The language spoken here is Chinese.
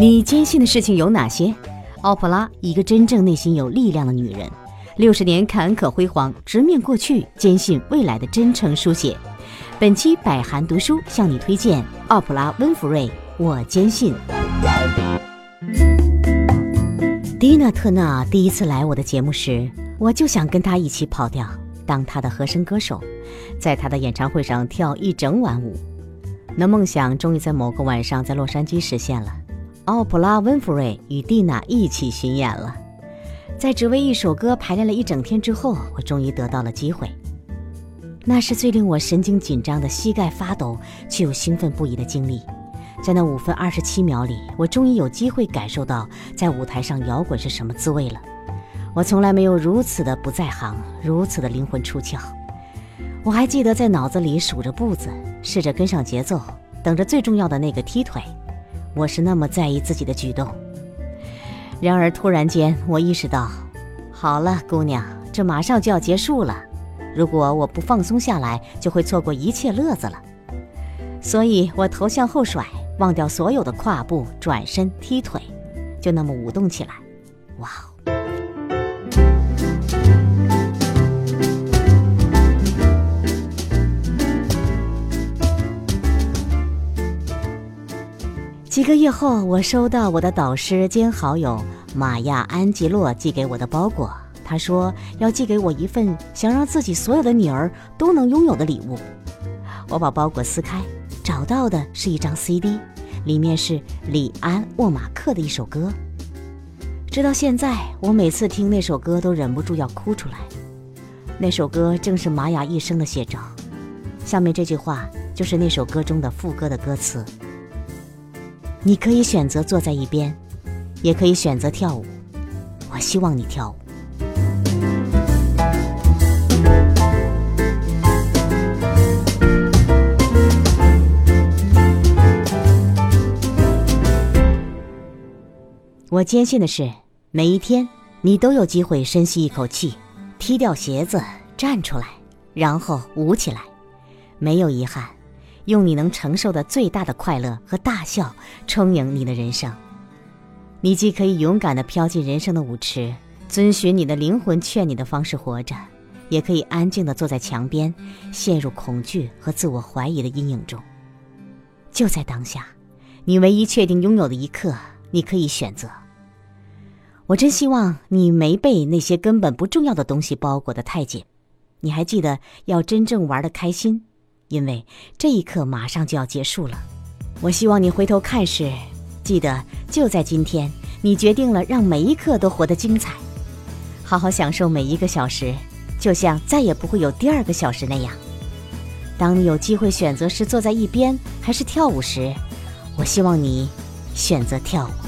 你坚信的事情有哪些？奥普拉，一个真正内心有力量的女人，六十年坎坷辉煌，直面过去，坚信未来的真诚书写。本期百寒读书向你推荐奥普拉温弗瑞。我坚信。蒂娜特纳第一次来我的节目时，我就想跟她一起跑调，当她的和声歌手，在她的演唱会上跳一整晚舞。那梦想终于在某个晚上在洛杉矶实现了。奥普拉·温弗瑞与蒂娜一起巡演了，在只为一首歌排练了一整天之后，我终于得到了机会。那是最令我神经紧张的、膝盖发抖却又兴奋不已的经历。在那五分二十七秒里，我终于有机会感受到在舞台上摇滚是什么滋味了。我从来没有如此的不在行，如此的灵魂出窍。我还记得在脑子里数着步子，试着跟上节奏，等着最重要的那个踢腿。我是那么在意自己的举动，然而突然间，我意识到，好了，姑娘，这马上就要结束了。如果我不放松下来，就会错过一切乐子了。所以我头向后甩，忘掉所有的跨步、转身、踢腿，就那么舞动起来。哇！几个月后，我收到我的导师兼好友玛亚·安吉洛寄给我的包裹。他说要寄给我一份想让自己所有的女儿都能拥有的礼物。我把包裹撕开，找到的是一张 CD，里面是李安·沃马克的一首歌。直到现在，我每次听那首歌都忍不住要哭出来。那首歌正是玛雅一生的写照。下面这句话就是那首歌中的副歌的歌词。你可以选择坐在一边，也可以选择跳舞。我希望你跳舞。我坚信的是，每一天你都有机会深吸一口气，踢掉鞋子，站出来，然后舞起来，没有遗憾。用你能承受的最大的快乐和大笑充盈你的人生。你既可以勇敢地飘进人生的舞池，遵循你的灵魂劝你的方式活着，也可以安静地坐在墙边，陷入恐惧和自我怀疑的阴影中。就在当下，你唯一确定拥有的一刻，你可以选择。我真希望你没被那些根本不重要的东西包裹得太紧。你还记得要真正玩得开心。因为这一刻马上就要结束了，我希望你回头看时，记得就在今天，你决定了让每一刻都活得精彩，好好享受每一个小时，就像再也不会有第二个小时那样。当你有机会选择是坐在一边还是跳舞时，我希望你选择跳舞。